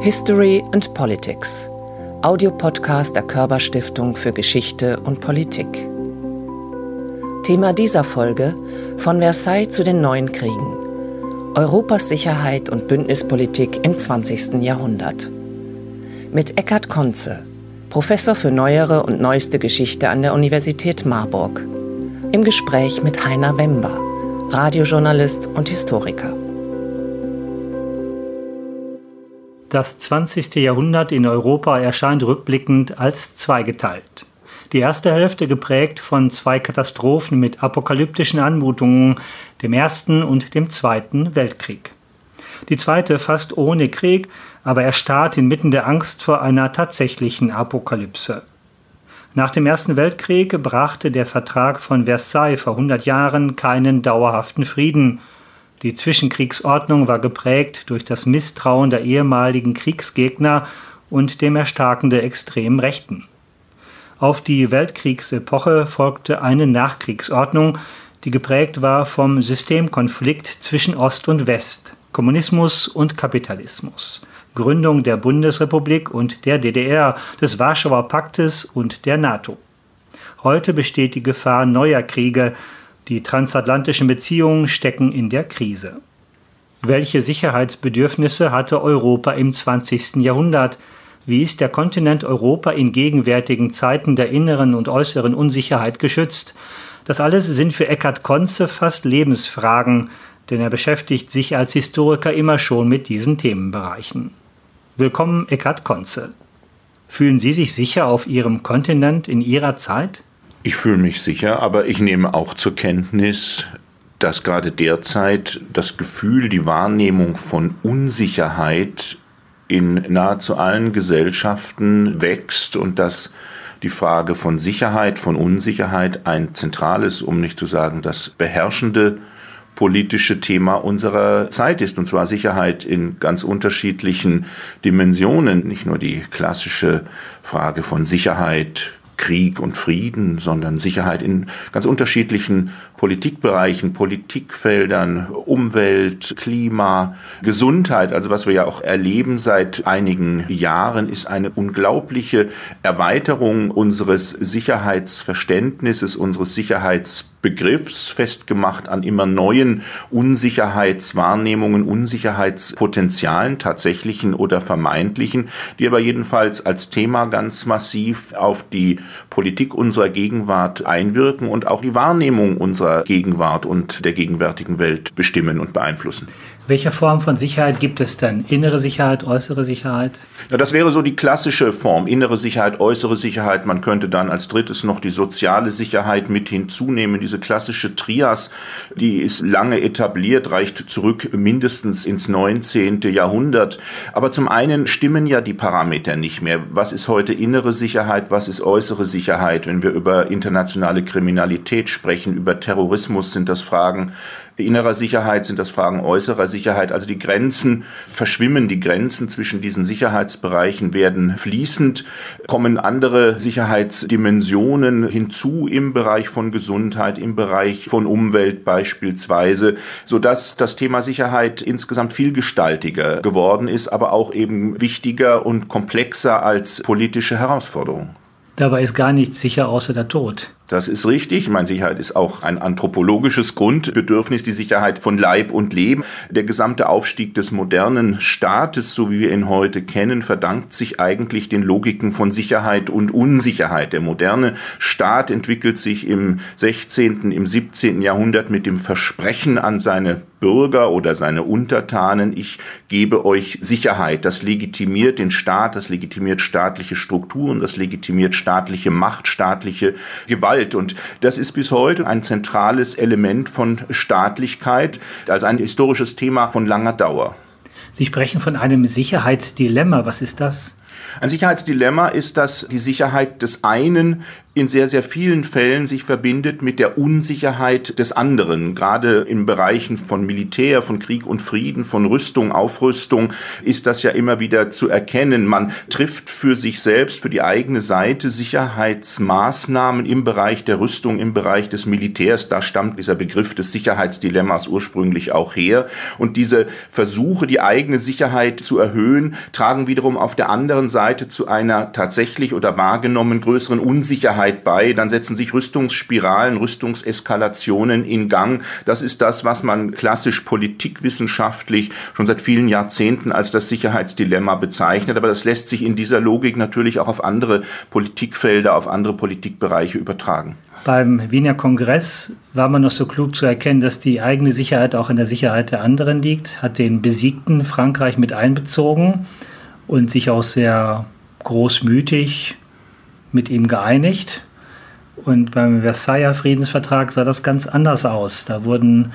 History and Politics, Audiopodcast der Körperstiftung für Geschichte und Politik. Thema dieser Folge von Versailles zu den neuen Kriegen. Europas Sicherheit und Bündnispolitik im 20. Jahrhundert. Mit Eckhard Konze, Professor für neuere und neueste Geschichte an der Universität Marburg. Im Gespräch mit Heiner Wember, Radiojournalist und Historiker. Das 20. Jahrhundert in Europa erscheint rückblickend als zweigeteilt. Die erste Hälfte geprägt von zwei Katastrophen mit apokalyptischen Anmutungen, dem Ersten und dem Zweiten Weltkrieg. Die zweite fast ohne Krieg, aber erstarrt inmitten der Angst vor einer tatsächlichen Apokalypse. Nach dem Ersten Weltkrieg brachte der Vertrag von Versailles vor 100 Jahren keinen dauerhaften Frieden. Die Zwischenkriegsordnung war geprägt durch das Misstrauen der ehemaligen Kriegsgegner und dem Erstarken der extremen Rechten. Auf die Weltkriegsepoche folgte eine Nachkriegsordnung, die geprägt war vom Systemkonflikt zwischen Ost und West, Kommunismus und Kapitalismus, Gründung der Bundesrepublik und der DDR, des Warschauer Paktes und der NATO. Heute besteht die Gefahr neuer Kriege, die transatlantischen Beziehungen stecken in der Krise. Welche Sicherheitsbedürfnisse hatte Europa im 20. Jahrhundert? Wie ist der Kontinent Europa in gegenwärtigen Zeiten der inneren und äußeren Unsicherheit geschützt? Das alles sind für Eckhard Konze fast Lebensfragen, denn er beschäftigt sich als Historiker immer schon mit diesen Themenbereichen. Willkommen, Eckhard Konze. Fühlen Sie sich sicher auf Ihrem Kontinent in Ihrer Zeit? Ich fühle mich sicher, aber ich nehme auch zur Kenntnis, dass gerade derzeit das Gefühl, die Wahrnehmung von Unsicherheit in nahezu allen Gesellschaften wächst und dass die Frage von Sicherheit, von Unsicherheit ein zentrales, um nicht zu sagen das beherrschende politische Thema unserer Zeit ist, und zwar Sicherheit in ganz unterschiedlichen Dimensionen. Nicht nur die klassische Frage von Sicherheit, Krieg und Frieden, sondern Sicherheit in ganz unterschiedlichen Politikbereichen, Politikfeldern, Umwelt, Klima, Gesundheit. Also was wir ja auch erleben seit einigen Jahren, ist eine unglaubliche Erweiterung unseres Sicherheitsverständnisses, unseres Sicherheitsbegriffs, festgemacht an immer neuen Unsicherheitswahrnehmungen, Unsicherheitspotenzialen, tatsächlichen oder vermeintlichen, die aber jedenfalls als Thema ganz massiv auf die Politik unserer Gegenwart einwirken und auch die Wahrnehmung unserer Gegenwart und der gegenwärtigen Welt bestimmen und beeinflussen. Welche Form von Sicherheit gibt es denn? Innere Sicherheit, äußere Sicherheit? Ja, das wäre so die klassische Form. Innere Sicherheit, äußere Sicherheit. Man könnte dann als drittes noch die soziale Sicherheit mit hinzunehmen. Diese klassische Trias, die ist lange etabliert, reicht zurück mindestens ins 19. Jahrhundert. Aber zum einen stimmen ja die Parameter nicht mehr. Was ist heute innere Sicherheit? Was ist äußere Sicherheit? Wenn wir über internationale Kriminalität sprechen, über Terrorismus, sind das Fragen innerer Sicherheit, sind das Fragen äußerer Sicherheit. Also die Grenzen verschwimmen, die Grenzen zwischen diesen Sicherheitsbereichen werden fließend, kommen andere Sicherheitsdimensionen hinzu im Bereich von Gesundheit, im Bereich von Umwelt beispielsweise, sodass das Thema Sicherheit insgesamt vielgestaltiger geworden ist, aber auch eben wichtiger und komplexer als politische Herausforderung. Dabei ist gar nichts sicher außer der Tod. Das ist richtig. Ich meine, Sicherheit ist auch ein anthropologisches Grundbedürfnis, die Sicherheit von Leib und Leben. Der gesamte Aufstieg des modernen Staates, so wie wir ihn heute kennen, verdankt sich eigentlich den Logiken von Sicherheit und Unsicherheit. Der moderne Staat entwickelt sich im 16., im 17. Jahrhundert mit dem Versprechen an seine Bürger oder seine Untertanen, ich gebe euch Sicherheit. Das legitimiert den Staat, das legitimiert staatliche Strukturen, das legitimiert staatliche Macht, staatliche Gewalt. Gewalt. Und das ist bis heute ein zentrales Element von Staatlichkeit, also ein historisches Thema von langer Dauer. Sie sprechen von einem Sicherheitsdilemma. Was ist das? Ein Sicherheitsdilemma ist, dass die Sicherheit des einen in sehr, sehr vielen Fällen sich verbindet mit der Unsicherheit des anderen. Gerade in Bereichen von Militär, von Krieg und Frieden, von Rüstung, Aufrüstung ist das ja immer wieder zu erkennen. Man trifft für sich selbst, für die eigene Seite Sicherheitsmaßnahmen im Bereich der Rüstung, im Bereich des Militärs. Da stammt dieser Begriff des Sicherheitsdilemmas ursprünglich auch her. Und diese Versuche, die eigene Sicherheit zu erhöhen, tragen wiederum auf der anderen Seite zu einer tatsächlich oder wahrgenommen größeren Unsicherheit bei. Dann setzen sich Rüstungsspiralen, Rüstungseskalationen in Gang. Das ist das, was man klassisch politikwissenschaftlich schon seit vielen Jahrzehnten als das Sicherheitsdilemma bezeichnet. Aber das lässt sich in dieser Logik natürlich auch auf andere Politikfelder, auf andere Politikbereiche übertragen. Beim Wiener Kongress war man noch so klug zu erkennen, dass die eigene Sicherheit auch in der Sicherheit der anderen liegt, hat den besiegten Frankreich mit einbezogen und sich auch sehr großmütig mit ihm geeinigt. Und beim Versailler Friedensvertrag sah das ganz anders aus. Da wurden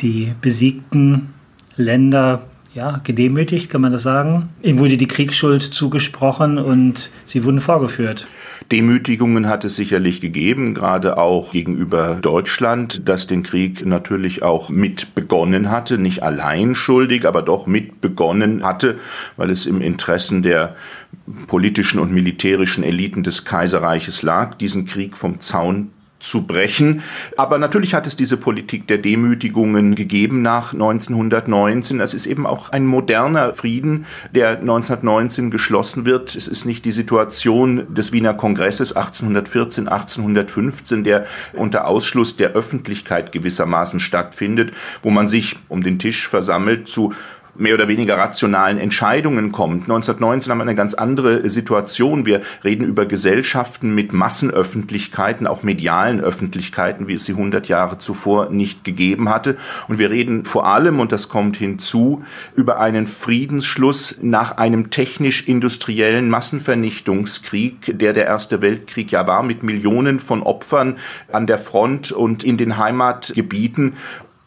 die besiegten Länder ja, gedemütigt, kann man das sagen. Ihnen wurde die Kriegsschuld zugesprochen und sie wurden vorgeführt. Demütigungen hat es sicherlich gegeben, gerade auch gegenüber Deutschland, das den Krieg natürlich auch mit begonnen hatte, nicht allein schuldig, aber doch mit begonnen hatte, weil es im Interessen der politischen und militärischen Eliten des Kaiserreiches lag, diesen Krieg vom Zaun zu brechen. Aber natürlich hat es diese Politik der Demütigungen gegeben nach 1919. Es ist eben auch ein moderner Frieden, der 1919 geschlossen wird. Es ist nicht die Situation des Wiener Kongresses 1814, 1815, der unter Ausschluss der Öffentlichkeit gewissermaßen stattfindet, wo man sich um den Tisch versammelt zu mehr oder weniger rationalen Entscheidungen kommt. 1919 haben wir eine ganz andere Situation. Wir reden über Gesellschaften mit Massenöffentlichkeiten, auch medialen Öffentlichkeiten, wie es sie 100 Jahre zuvor nicht gegeben hatte. Und wir reden vor allem, und das kommt hinzu, über einen Friedensschluss nach einem technisch-industriellen Massenvernichtungskrieg, der der Erste Weltkrieg ja war, mit Millionen von Opfern an der Front und in den Heimatgebieten.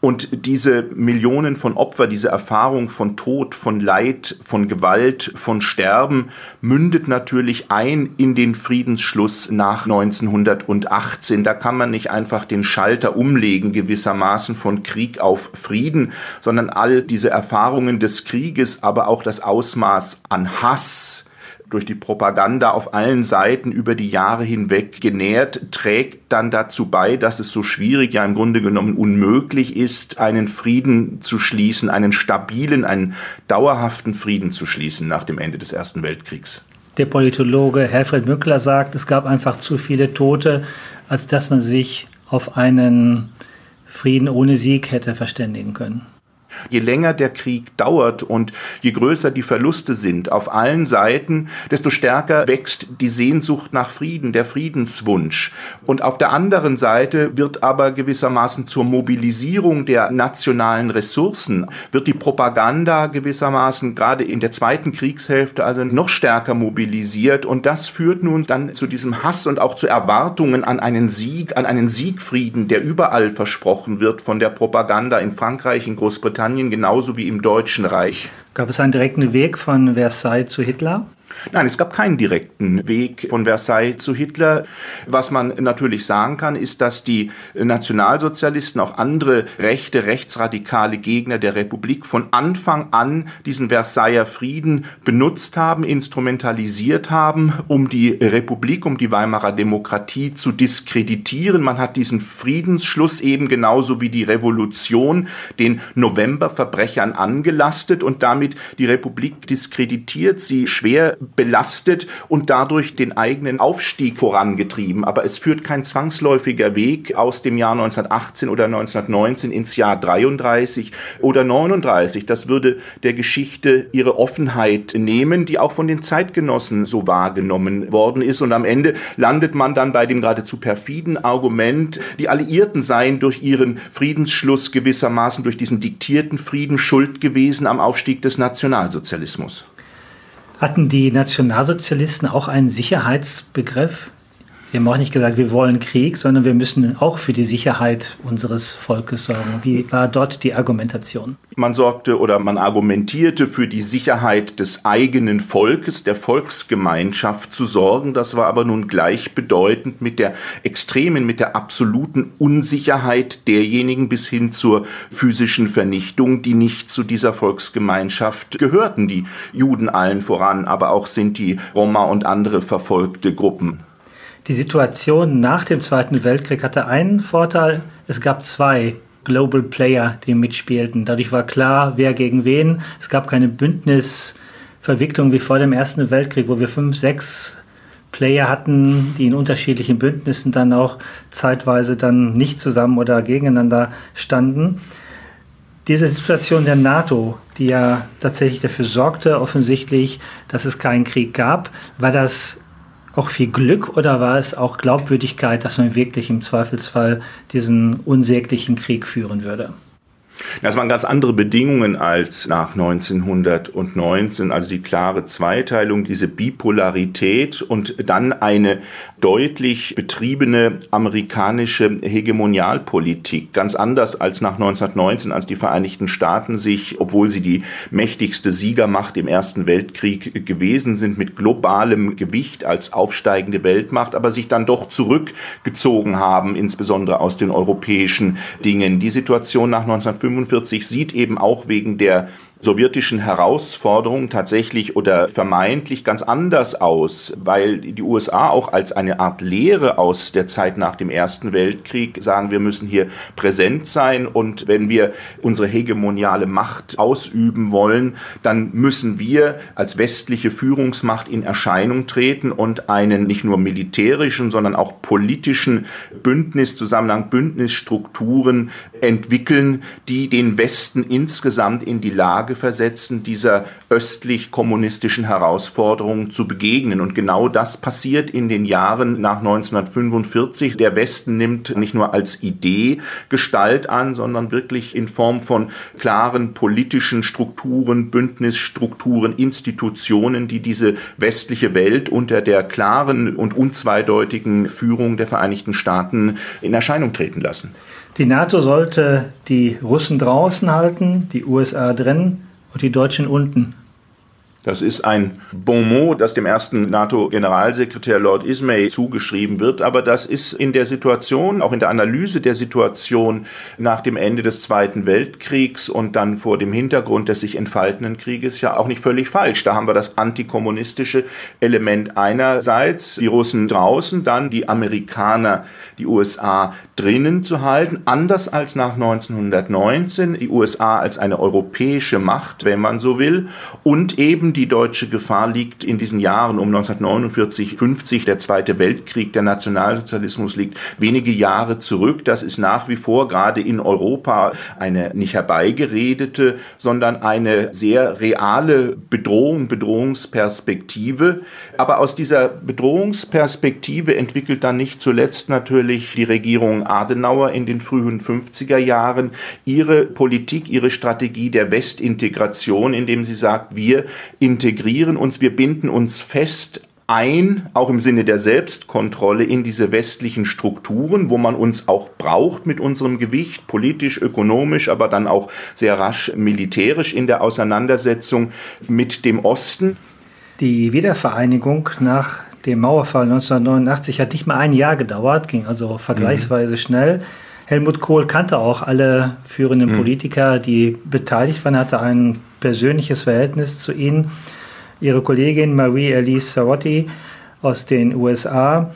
Und diese Millionen von Opfer, diese Erfahrung von Tod, von Leid, von Gewalt, von Sterben mündet natürlich ein in den Friedensschluss nach 1918. Da kann man nicht einfach den Schalter umlegen gewissermaßen von Krieg auf Frieden, sondern all diese Erfahrungen des Krieges, aber auch das Ausmaß an Hass, durch die Propaganda auf allen Seiten über die Jahre hinweg genährt, trägt dann dazu bei, dass es so schwierig, ja im Grunde genommen unmöglich ist, einen Frieden zu schließen, einen stabilen, einen dauerhaften Frieden zu schließen nach dem Ende des Ersten Weltkriegs. Der Politologe Herfried Mückler sagt, es gab einfach zu viele Tote, als dass man sich auf einen Frieden ohne Sieg hätte verständigen können. Je länger der Krieg dauert und je größer die Verluste sind auf allen Seiten, desto stärker wächst die Sehnsucht nach Frieden, der Friedenswunsch. Und auf der anderen Seite wird aber gewissermaßen zur Mobilisierung der nationalen Ressourcen, wird die Propaganda gewissermaßen gerade in der zweiten Kriegshälfte also noch stärker mobilisiert. Und das führt nun dann zu diesem Hass und auch zu Erwartungen an einen Sieg, an einen Siegfrieden, der überall versprochen wird von der Propaganda in Frankreich, in Großbritannien, Großbritannien genauso wie im Deutschen Reich. Gab es einen direkten Weg von Versailles zu Hitler? Nein, es gab keinen direkten Weg von Versailles zu Hitler. Was man natürlich sagen kann, ist, dass die Nationalsozialisten, auch andere rechte, rechtsradikale Gegner der Republik von Anfang an diesen Versailler Frieden benutzt haben, instrumentalisiert haben, um die Republik, um die Weimarer Demokratie zu diskreditieren. Man hat diesen Friedensschluss eben genauso wie die Revolution den Novemberverbrechern angelastet und damit die Republik diskreditiert, sie schwer belastet und dadurch den eigenen Aufstieg vorangetrieben. Aber es führt kein zwangsläufiger Weg aus dem Jahr 1918 oder 1919 ins Jahr 33 oder 39. Das würde der Geschichte ihre Offenheit nehmen, die auch von den Zeitgenossen so wahrgenommen worden ist. Und am Ende landet man dann bei dem geradezu perfiden Argument, die Alliierten seien durch ihren Friedensschluss gewissermaßen durch diesen diktierten Frieden schuld gewesen am Aufstieg des Nationalsozialismus. Hatten die Nationalsozialisten auch einen Sicherheitsbegriff? Sie haben auch nicht gesagt, wir wollen Krieg, sondern wir müssen auch für die Sicherheit unseres Volkes sorgen. Wie war dort die Argumentation? Man sorgte oder man argumentierte für die Sicherheit des eigenen Volkes, der Volksgemeinschaft zu sorgen. Das war aber nun gleichbedeutend mit der extremen, mit der absoluten Unsicherheit derjenigen bis hin zur physischen Vernichtung, die nicht zu dieser Volksgemeinschaft gehörten. Die Juden allen voran, aber auch Sinti, Roma und andere verfolgte Gruppen. Die Situation nach dem Zweiten Weltkrieg hatte einen Vorteil. Es gab zwei Global Player, die mitspielten. Dadurch war klar, wer gegen wen. Es gab keine Bündnisverwicklung wie vor dem Ersten Weltkrieg, wo wir fünf, sechs Player hatten, die in unterschiedlichen Bündnissen dann auch zeitweise dann nicht zusammen oder gegeneinander standen. Diese Situation der NATO, die ja tatsächlich dafür sorgte, offensichtlich, dass es keinen Krieg gab, war das auch viel Glück oder war es auch Glaubwürdigkeit, dass man wirklich im Zweifelsfall diesen unsäglichen Krieg führen würde? Das waren ganz andere Bedingungen als nach 1919, also die klare Zweiteilung, diese Bipolarität und dann eine deutlich betriebene amerikanische Hegemonialpolitik. Ganz anders als nach 1919, als die Vereinigten Staaten sich, obwohl sie die mächtigste Siegermacht im Ersten Weltkrieg gewesen sind, mit globalem Gewicht als aufsteigende Weltmacht, aber sich dann doch zurückgezogen haben, insbesondere aus den europäischen Dingen. Die Situation nach 1945 1945 sieht eben auch wegen der sowjetischen Herausforderungen tatsächlich oder vermeintlich ganz anders aus, weil die USA auch als eine Art Lehre aus der Zeit nach dem Ersten Weltkrieg sagen, wir müssen hier präsent sein und wenn wir unsere hegemoniale Macht ausüben wollen, dann müssen wir als westliche Führungsmacht in Erscheinung treten und einen nicht nur militärischen, sondern auch politischen Bündniszusammenhang, Bündnisstrukturen entwickeln, die den Westen insgesamt in die Lage Lage versetzen, dieser östlich-kommunistischen Herausforderung zu begegnen. Und genau das passiert in den Jahren nach 1945. Der Westen nimmt nicht nur als Idee Gestalt an, sondern wirklich in Form von klaren politischen Strukturen, Bündnisstrukturen, Institutionen, die diese westliche Welt unter der klaren und unzweideutigen Führung der Vereinigten Staaten in Erscheinung treten lassen. Die NATO sollte die Russen draußen halten, die USA drin und die Deutschen unten. Das ist ein Bon mot, das dem ersten NATO-Generalsekretär Lord Ismay zugeschrieben wird, aber das ist in der Situation, auch in der Analyse der Situation nach dem Ende des Zweiten Weltkriegs und dann vor dem Hintergrund des sich entfaltenden Krieges ja auch nicht völlig falsch. Da haben wir das antikommunistische Element einerseits, die Russen draußen, dann die Amerikaner, die USA drinnen zu halten, anders als nach 1919, die USA als eine europäische Macht, wenn man so will, und eben die deutsche Gefahr liegt in diesen Jahren um 1949, 50, der Zweite Weltkrieg, der Nationalsozialismus liegt wenige Jahre zurück. Das ist nach wie vor gerade in Europa eine nicht herbeigeredete, sondern eine sehr reale Bedrohung, Bedrohungsperspektive. Aber aus dieser Bedrohungsperspektive entwickelt dann nicht zuletzt natürlich die Regierung Adenauer in den frühen 50er Jahren ihre Politik, ihre Strategie der Westintegration, indem sie sagt, wir integrieren uns, wir binden uns fest ein, auch im Sinne der Selbstkontrolle in diese westlichen Strukturen, wo man uns auch braucht mit unserem Gewicht, politisch, ökonomisch, aber dann auch sehr rasch militärisch in der Auseinandersetzung mit dem Osten. Die Wiedervereinigung nach dem Mauerfall 1989 hat nicht mal ein Jahr gedauert, ging also vergleichsweise mhm. schnell. Helmut Kohl kannte auch alle führenden mhm. Politiker, die beteiligt waren, hatte ein persönliches Verhältnis zu ihnen. Ihre Kollegin Marie-Elise Ferrotti aus den USA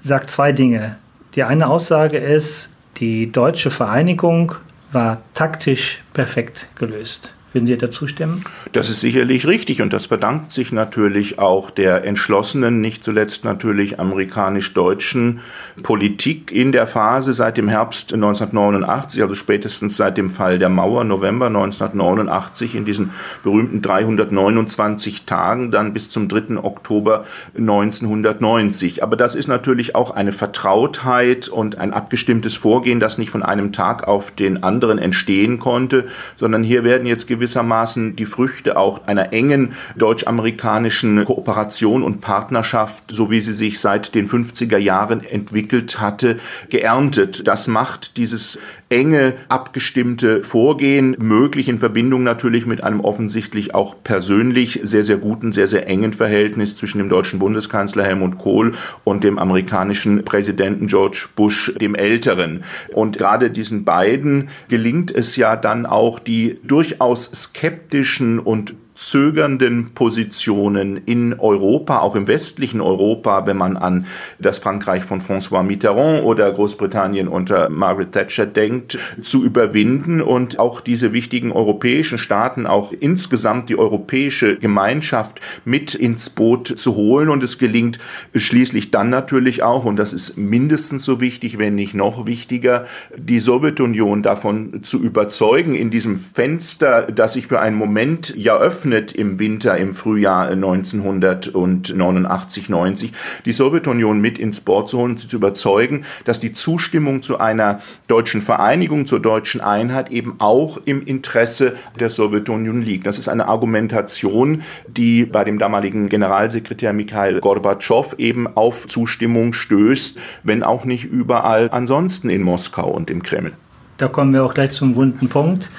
sagt zwei Dinge. Die eine Aussage ist, die deutsche Vereinigung war taktisch perfekt gelöst. Würden Sie dazu stimmen? Das ist sicherlich richtig und das verdankt sich natürlich auch der entschlossenen, nicht zuletzt natürlich amerikanisch-deutschen Politik in der Phase seit dem Herbst 1989, also spätestens seit dem Fall der Mauer, November 1989, in diesen berühmten 329 Tagen, dann bis zum 3. Oktober 1990. Aber das ist natürlich auch eine Vertrautheit und ein abgestimmtes Vorgehen, das nicht von einem Tag auf den anderen entstehen konnte, sondern hier werden jetzt gewisse gewissermaßen die Früchte auch einer engen deutsch-amerikanischen Kooperation und Partnerschaft, so wie sie sich seit den 50er Jahren entwickelt hatte, geerntet. Das macht dieses enge, abgestimmte Vorgehen möglich in Verbindung natürlich mit einem offensichtlich auch persönlich sehr, sehr guten, sehr, sehr engen Verhältnis zwischen dem deutschen Bundeskanzler Helmut Kohl und dem amerikanischen Präsidenten George Bush, dem Älteren. Und gerade diesen beiden gelingt es ja dann auch, die durchaus skeptischen und zögernden Positionen in Europa, auch im westlichen Europa, wenn man an das Frankreich von François Mitterrand oder Großbritannien unter Margaret Thatcher denkt, zu überwinden und auch diese wichtigen europäischen Staaten, auch insgesamt die europäische Gemeinschaft mit ins Boot zu holen. Und es gelingt schließlich dann natürlich auch, und das ist mindestens so wichtig, wenn nicht noch wichtiger, die Sowjetunion davon zu überzeugen, in diesem Fenster, das sich für einen Moment ja öffnet, eröffnet im Winter, im Frühjahr 1989, 90, die Sowjetunion mit ins Board zu holen und zu überzeugen, dass die Zustimmung zu einer deutschen Vereinigung, zur deutschen Einheit eben auch im Interesse der Sowjetunion liegt. Das ist eine Argumentation, die bei dem damaligen Generalsekretär Mikhail Gorbatschow eben auf Zustimmung stößt, wenn auch nicht überall ansonsten in Moskau und im Kreml. Da kommen wir auch gleich zum wunden Punkt.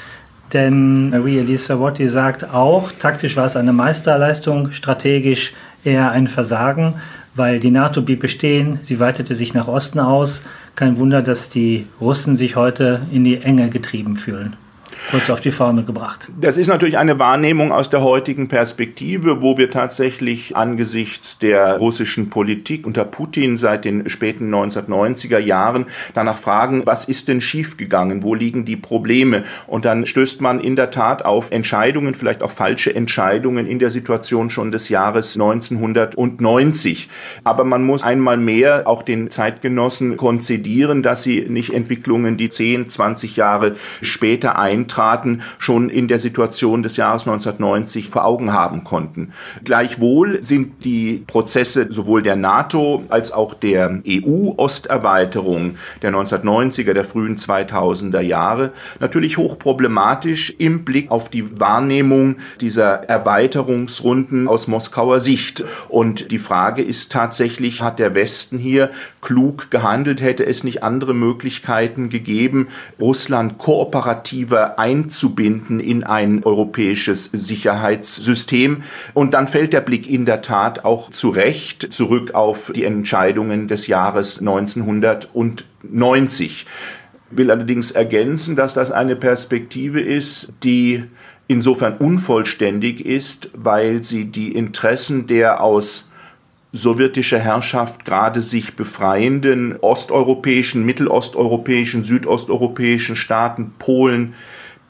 Denn Marie-Elise Savotti sagt auch, taktisch war es eine Meisterleistung, strategisch eher ein Versagen, weil die NATO blieb bestehen, sie weitete sich nach Osten aus. Kein Wunder, dass die Russen sich heute in die Enge getrieben fühlen kurz auf die Formel gebracht. Das ist natürlich eine Wahrnehmung aus der heutigen Perspektive, wo wir tatsächlich angesichts der russischen Politik unter Putin seit den späten 1990er Jahren danach fragen, was ist denn schiefgegangen, wo liegen die Probleme? Und dann stößt man in der Tat auf Entscheidungen, vielleicht auch falsche Entscheidungen in der Situation schon des Jahres 1990. Aber man muss einmal mehr auch den Zeitgenossen konzidieren, dass sie nicht Entwicklungen, die 10, 20 Jahre später eintreten, traten, schon in der Situation des Jahres 1990 vor Augen haben konnten. Gleichwohl sind die Prozesse sowohl der NATO als auch der EU-Osterweiterung der 1990er, der frühen 2000er Jahre natürlich hochproblematisch im Blick auf die Wahrnehmung dieser Erweiterungsrunden aus Moskauer Sicht. Und die Frage ist tatsächlich, hat der Westen hier klug gehandelt? Hätte es nicht andere Möglichkeiten gegeben, Russland kooperativer einzubinden in ein europäisches Sicherheitssystem. Und dann fällt der Blick in der Tat auch zu Recht zurück auf die Entscheidungen des Jahres 1990 will allerdings ergänzen, dass das eine Perspektive ist, die insofern unvollständig ist, weil sie die Interessen der aus sowjetischer Herrschaft gerade sich befreienden osteuropäischen, mittelosteuropäischen, südosteuropäischen Staaten, Polen,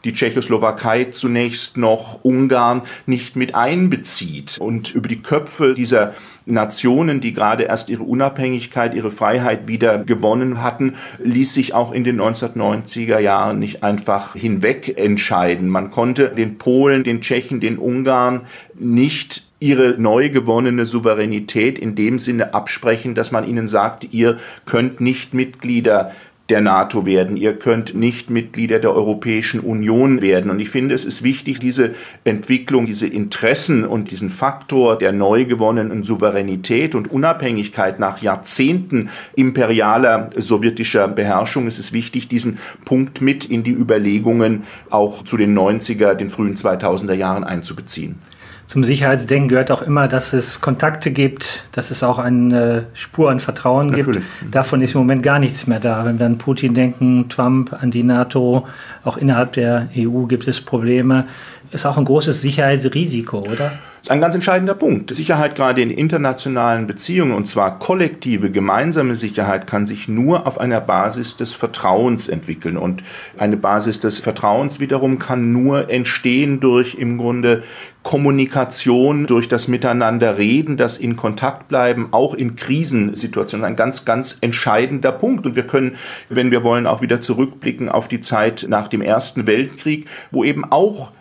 die Tschechoslowakei zunächst noch Ungarn nicht mit einbezieht und über die Köpfe dieser Nationen, die gerade erst ihre Unabhängigkeit, ihre Freiheit wieder gewonnen hatten, ließ sich auch in den 1990er Jahren nicht einfach hinweg entscheiden. Man konnte den Polen, den Tschechen, den Ungarn nicht ihre neu gewonnene Souveränität in dem Sinne absprechen, dass man ihnen sagt, ihr könnt nicht Mitglieder der NATO werden. Ihr könnt nicht Mitglieder der Europäischen Union werden. Und ich finde, es ist wichtig, diese Entwicklung, diese Interessen und diesen Faktor der neu gewonnenen Souveränität und Unabhängigkeit nach Jahrzehnten imperialer sowjetischer Beherrschung, es ist wichtig, diesen Punkt mit in die Überlegungen auch zu den 90er, den frühen 2000er Jahren einzubeziehen zum Sicherheitsdenken gehört auch immer, dass es Kontakte gibt, dass es auch eine Spur an Vertrauen Natürlich. gibt. Davon ist im Moment gar nichts mehr da. Wenn wir an Putin denken, Trump, an die NATO, auch innerhalb der EU gibt es Probleme. Ist auch ein großes Sicherheitsrisiko, oder? Ist ein ganz entscheidender Punkt. Sicherheit gerade in internationalen Beziehungen, und zwar kollektive, gemeinsame Sicherheit, kann sich nur auf einer Basis des Vertrauens entwickeln. Und eine Basis des Vertrauens wiederum kann nur entstehen durch im Grunde Kommunikation, durch das Miteinander reden, das in Kontakt bleiben, auch in Krisensituationen, ein ganz, ganz entscheidender Punkt. Und wir können, wenn wir wollen, auch wieder zurückblicken auf die Zeit nach dem Ersten Weltkrieg, wo eben auch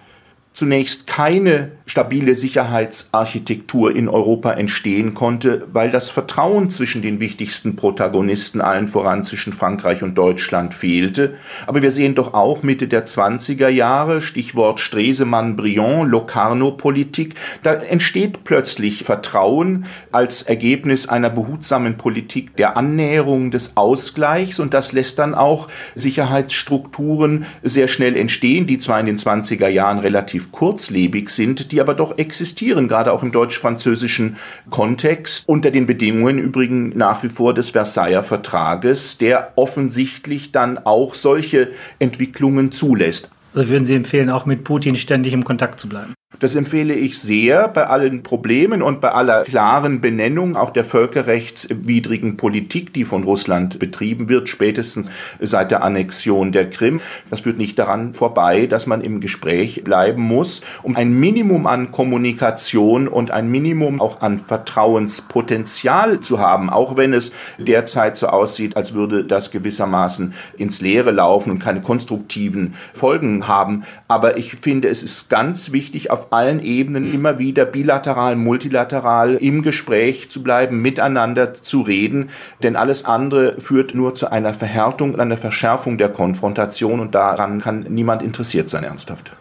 zunächst keine stabile Sicherheitsarchitektur in Europa entstehen konnte, weil das Vertrauen zwischen den wichtigsten Protagonisten, allen voran zwischen Frankreich und Deutschland, fehlte. Aber wir sehen doch auch Mitte der 20er Jahre, Stichwort Stresemann-Briand, Locarno-Politik, da entsteht plötzlich Vertrauen als Ergebnis einer behutsamen Politik der Annäherung, des Ausgleichs und das lässt dann auch Sicherheitsstrukturen sehr schnell entstehen, die zwar in den 20er Jahren relativ kurzlebig sind, die aber doch existieren, gerade auch im deutsch-französischen Kontext, unter den Bedingungen übrigens nach wie vor des Versailler Vertrages, der offensichtlich dann auch solche Entwicklungen zulässt. Also würden Sie empfehlen, auch mit Putin ständig im Kontakt zu bleiben? Das empfehle ich sehr bei allen Problemen und bei aller klaren Benennung auch der völkerrechtswidrigen Politik, die von Russland betrieben wird, spätestens seit der Annexion der Krim. Das führt nicht daran vorbei, dass man im Gespräch bleiben muss, um ein Minimum an Kommunikation und ein Minimum auch an Vertrauenspotenzial zu haben, auch wenn es derzeit so aussieht, als würde das gewissermaßen ins Leere laufen und keine konstruktiven Folgen haben. Aber ich finde, es ist ganz wichtig, auf allen Ebenen immer wieder bilateral, multilateral im Gespräch zu bleiben, miteinander zu reden, denn alles andere führt nur zu einer Verhärtung und einer Verschärfung der Konfrontation und daran kann niemand interessiert sein, ernsthaft.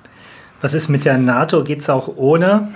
Was ist mit der NATO? Geht es auch ohne?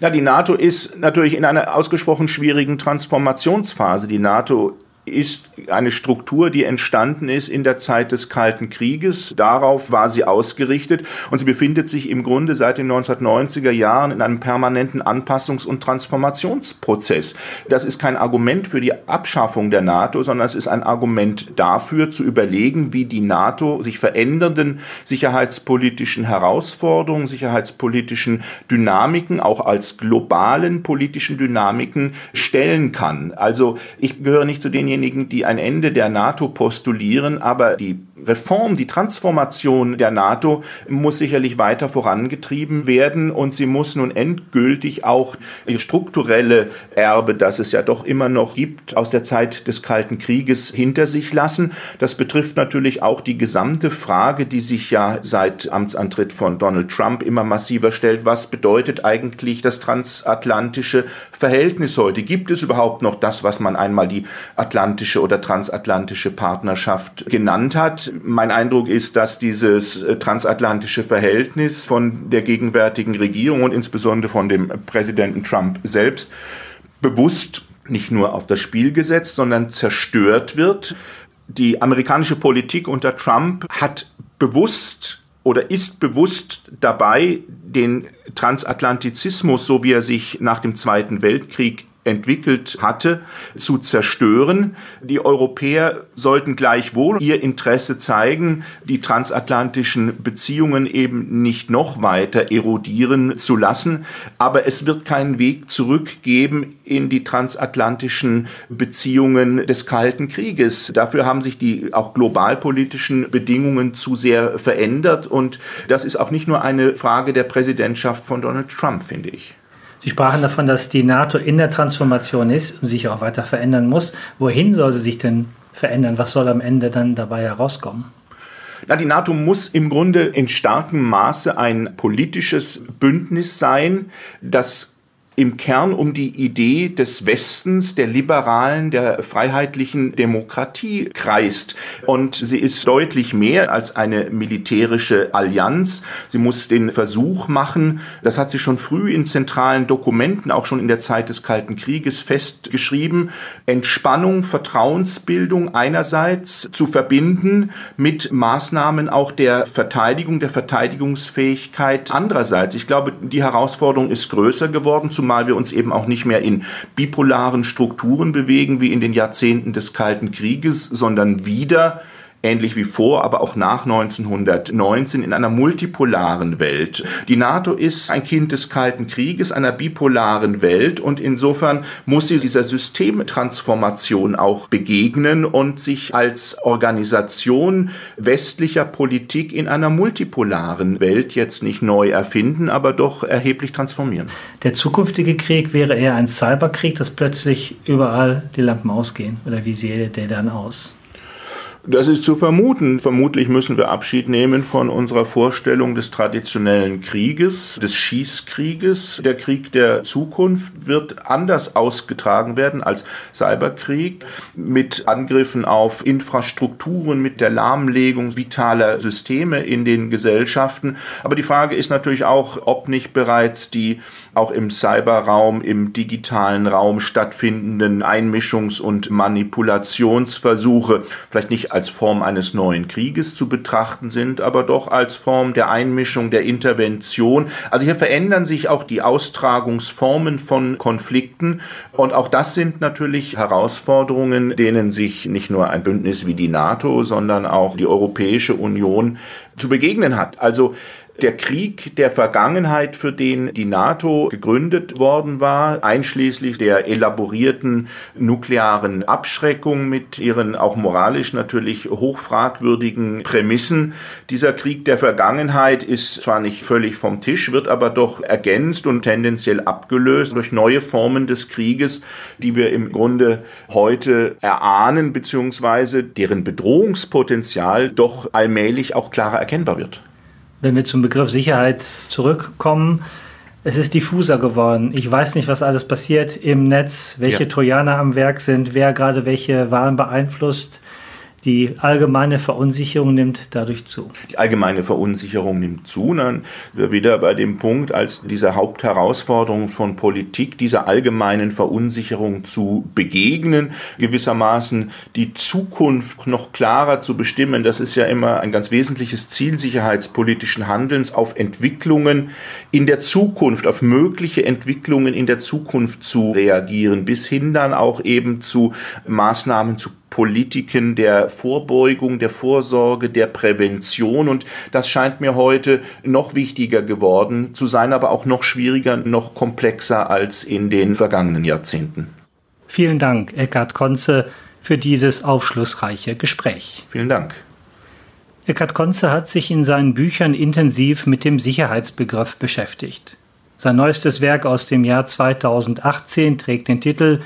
Na, die NATO ist natürlich in einer ausgesprochen schwierigen Transformationsphase. Die NATO ist eine Struktur, die entstanden ist in der Zeit des Kalten Krieges. Darauf war sie ausgerichtet und sie befindet sich im Grunde seit den 1990er Jahren in einem permanenten Anpassungs- und Transformationsprozess. Das ist kein Argument für die Abschaffung der NATO, sondern es ist ein Argument dafür, zu überlegen, wie die NATO sich verändernden sicherheitspolitischen Herausforderungen, sicherheitspolitischen Dynamiken, auch als globalen politischen Dynamiken stellen kann. Also ich gehöre nicht zu denjenigen, diejenigen, die ein Ende der NATO postulieren, aber die Reform, die Transformation der NATO muss sicherlich weiter vorangetrieben werden und sie muss nun endgültig auch ihr strukturelle Erbe, das es ja doch immer noch gibt, aus der Zeit des Kalten Krieges hinter sich lassen. Das betrifft natürlich auch die gesamte Frage, die sich ja seit Amtsantritt von Donald Trump immer massiver stellt. Was bedeutet eigentlich das transatlantische Verhältnis heute? Gibt es überhaupt noch das, was man einmal die atlantische oder transatlantische Partnerschaft genannt hat? Mein Eindruck ist, dass dieses äh, transatlantische Verhältnis von der gegenwärtigen Regierung und insbesondere von dem Präsidenten Trump selbst bewusst nicht nur auf das Spiel gesetzt, sondern zerstört wird. Die amerikanische Politik unter Trump hat bewusst oder ist bewusst dabei, den Transatlantizismus, so wie er sich nach dem Zweiten Weltkrieg entwickelt hatte, zu zerstören. Die Europäer sollten gleichwohl ihr Interesse zeigen, die transatlantischen Beziehungen eben nicht noch weiter erodieren zu lassen. Aber es wird keinen Weg zurückgeben in die transatlantischen Beziehungen des Kalten Krieges. Dafür haben sich die auch globalpolitischen Bedingungen zu sehr verändert. Und das ist auch nicht nur eine Frage der Präsidentschaft von Donald Trump, finde ich. Sie sprachen davon, dass die NATO in der Transformation ist und sich auch weiter verändern muss. Wohin soll sie sich denn verändern? Was soll am Ende dann dabei herauskommen? Na, die NATO muss im Grunde in starkem Maße ein politisches Bündnis sein, das im Kern um die Idee des Westens, der liberalen, der freiheitlichen Demokratie kreist. Und sie ist deutlich mehr als eine militärische Allianz. Sie muss den Versuch machen, das hat sie schon früh in zentralen Dokumenten, auch schon in der Zeit des Kalten Krieges festgeschrieben, Entspannung, Vertrauensbildung einerseits zu verbinden mit Maßnahmen auch der Verteidigung, der Verteidigungsfähigkeit andererseits. Ich glaube, die Herausforderung ist größer geworden, zumal wir uns eben auch nicht mehr in bipolaren Strukturen bewegen wie in den Jahrzehnten des Kalten Krieges, sondern wieder ähnlich wie vor, aber auch nach 1919 in einer multipolaren Welt. Die NATO ist ein Kind des Kalten Krieges, einer bipolaren Welt und insofern muss sie dieser Systemtransformation auch begegnen und sich als Organisation westlicher Politik in einer multipolaren Welt jetzt nicht neu erfinden, aber doch erheblich transformieren. Der zukünftige Krieg wäre eher ein Cyberkrieg, dass plötzlich überall die Lampen ausgehen. Oder wie sähe der dann aus? Das ist zu vermuten. Vermutlich müssen wir Abschied nehmen von unserer Vorstellung des traditionellen Krieges, des Schießkrieges. Der Krieg der Zukunft wird anders ausgetragen werden als Cyberkrieg mit Angriffen auf Infrastrukturen, mit der Lahmlegung vitaler Systeme in den Gesellschaften. Aber die Frage ist natürlich auch, ob nicht bereits die auch im Cyberraum, im digitalen Raum stattfindenden Einmischungs- und Manipulationsversuche vielleicht nicht als Form eines neuen Krieges zu betrachten sind, aber doch als Form der Einmischung, der Intervention. Also hier verändern sich auch die Austragungsformen von Konflikten und auch das sind natürlich Herausforderungen, denen sich nicht nur ein Bündnis wie die NATO, sondern auch die Europäische Union zu begegnen hat. Also der Krieg der Vergangenheit, für den die NATO gegründet worden war, einschließlich der elaborierten nuklearen Abschreckung mit ihren auch moralisch natürlich hochfragwürdigen Prämissen. Dieser Krieg der Vergangenheit ist zwar nicht völlig vom Tisch, wird aber doch ergänzt und tendenziell abgelöst durch neue Formen des Krieges, die wir im Grunde heute erahnen, beziehungsweise deren Bedrohungspotenzial doch allmählich auch klarer erkennbar wird wenn wir zum Begriff Sicherheit zurückkommen, es ist diffuser geworden. Ich weiß nicht, was alles passiert im Netz, welche ja. Trojaner am Werk sind, wer gerade welche Wahlen beeinflusst. Die allgemeine Verunsicherung nimmt dadurch zu. Die allgemeine Verunsicherung nimmt zu. Dann wir wieder bei dem Punkt, als diese Hauptherausforderung von Politik, dieser allgemeinen Verunsicherung zu begegnen, gewissermaßen die Zukunft noch klarer zu bestimmen. Das ist ja immer ein ganz wesentliches Ziel sicherheitspolitischen Handelns, auf Entwicklungen in der Zukunft, auf mögliche Entwicklungen in der Zukunft zu reagieren, bis hin dann auch eben zu Maßnahmen zu Politiken der Vorbeugung, der Vorsorge, der Prävention. Und das scheint mir heute noch wichtiger geworden zu sein, aber auch noch schwieriger, noch komplexer als in den vergangenen Jahrzehnten. Vielen Dank, Eckhard Konze, für dieses aufschlussreiche Gespräch. Vielen Dank. Eckhard Konze hat sich in seinen Büchern intensiv mit dem Sicherheitsbegriff beschäftigt. Sein neuestes Werk aus dem Jahr 2018 trägt den Titel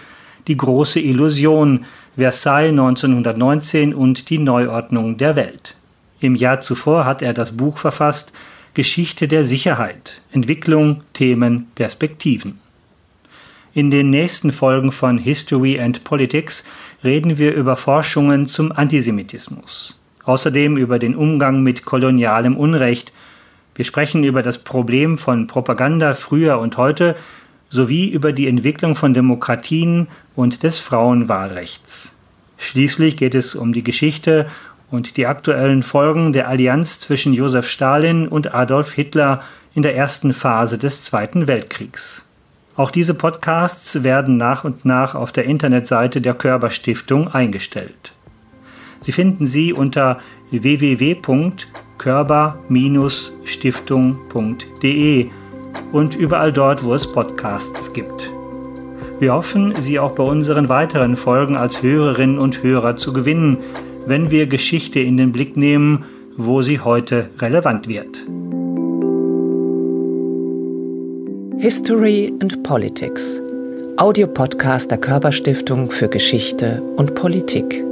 Die große Illusion, Versailles 1919 und die Neuordnung der Welt. Im Jahr zuvor hat er das Buch verfasst Geschichte der Sicherheit, Entwicklung, Themen, Perspektiven. In den nächsten Folgen von History and Politics reden wir über Forschungen zum Antisemitismus. Außerdem über den Umgang mit kolonialem Unrecht. Wir sprechen über das Problem von Propaganda früher und heute sowie über die Entwicklung von Demokratien und des Frauenwahlrechts. Schließlich geht es um die Geschichte und die aktuellen Folgen der Allianz zwischen Josef Stalin und Adolf Hitler in der ersten Phase des Zweiten Weltkriegs. Auch diese Podcasts werden nach und nach auf der Internetseite der Körper-Stiftung eingestellt. Sie finden sie unter www.körper-stiftung.de und überall dort, wo es Podcasts gibt. Wir hoffen, Sie auch bei unseren weiteren Folgen als Hörerinnen und Hörer zu gewinnen, wenn wir Geschichte in den Blick nehmen, wo sie heute relevant wird. History and Politics. Audiopodcast der Körperstiftung für Geschichte und Politik.